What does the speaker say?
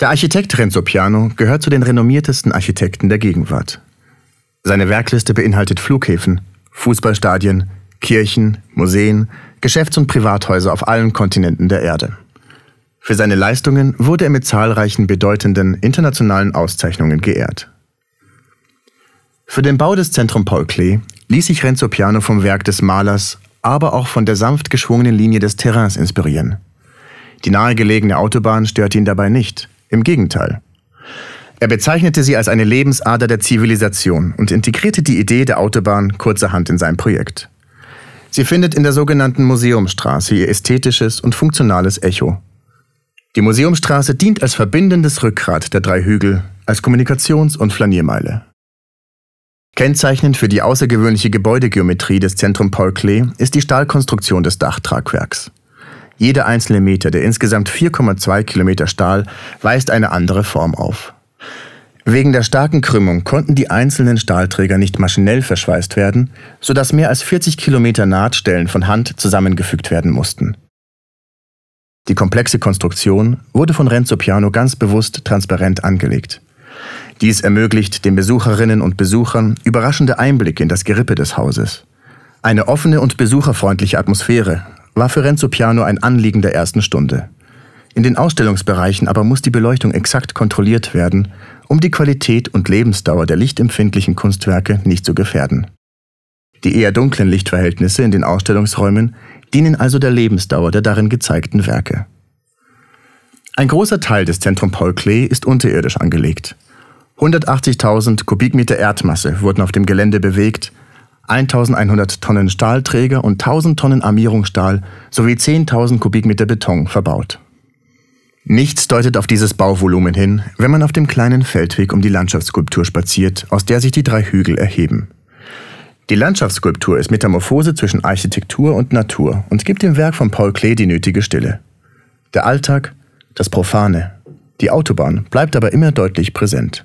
Der Architekt Renzo Piano gehört zu den renommiertesten Architekten der Gegenwart. Seine Werkliste beinhaltet Flughäfen, Fußballstadien, Kirchen, Museen, Geschäfts- und Privathäuser auf allen Kontinenten der Erde. Für seine Leistungen wurde er mit zahlreichen bedeutenden internationalen Auszeichnungen geehrt. Für den Bau des Zentrum Paul Klee ließ sich Renzo Piano vom Werk des Malers, aber auch von der sanft geschwungenen Linie des Terrains inspirieren. Die nahegelegene Autobahn störte ihn dabei nicht, im Gegenteil. Er bezeichnete sie als eine Lebensader der Zivilisation und integrierte die Idee der Autobahn kurzerhand in sein Projekt. Sie findet in der sogenannten Museumstraße ihr ästhetisches und funktionales Echo. Die Museumstraße dient als verbindendes Rückgrat der drei Hügel, als Kommunikations- und Flaniermeile. Kennzeichnend für die außergewöhnliche Gebäudegeometrie des Zentrum Paul Klee ist die Stahlkonstruktion des Dachtragwerks. Jeder einzelne Meter der insgesamt 4,2 Kilometer Stahl weist eine andere Form auf. Wegen der starken Krümmung konnten die einzelnen Stahlträger nicht maschinell verschweißt werden, sodass mehr als 40 Kilometer Nahtstellen von Hand zusammengefügt werden mussten. Die komplexe Konstruktion wurde von Renzo Piano ganz bewusst transparent angelegt. Dies ermöglicht den Besucherinnen und Besuchern überraschende Einblicke in das Gerippe des Hauses. Eine offene und besucherfreundliche Atmosphäre war für Renzo Piano ein Anliegen der ersten Stunde. In den Ausstellungsbereichen aber muss die Beleuchtung exakt kontrolliert werden, um die Qualität und Lebensdauer der lichtempfindlichen Kunstwerke nicht zu gefährden. Die eher dunklen Lichtverhältnisse in den Ausstellungsräumen dienen also der Lebensdauer der darin gezeigten Werke. Ein großer Teil des Zentrum Paul Klee ist unterirdisch angelegt. 180.000 Kubikmeter Erdmasse wurden auf dem Gelände bewegt, 1100 Tonnen Stahlträger und 1000 Tonnen Armierungsstahl sowie 10.000 Kubikmeter Beton verbaut. Nichts deutet auf dieses Bauvolumen hin, wenn man auf dem kleinen Feldweg um die Landschaftsskulptur spaziert, aus der sich die drei Hügel erheben. Die Landschaftsskulptur ist Metamorphose zwischen Architektur und Natur und gibt dem Werk von Paul Klee die nötige Stille. Der Alltag, das Profane, die Autobahn bleibt aber immer deutlich präsent.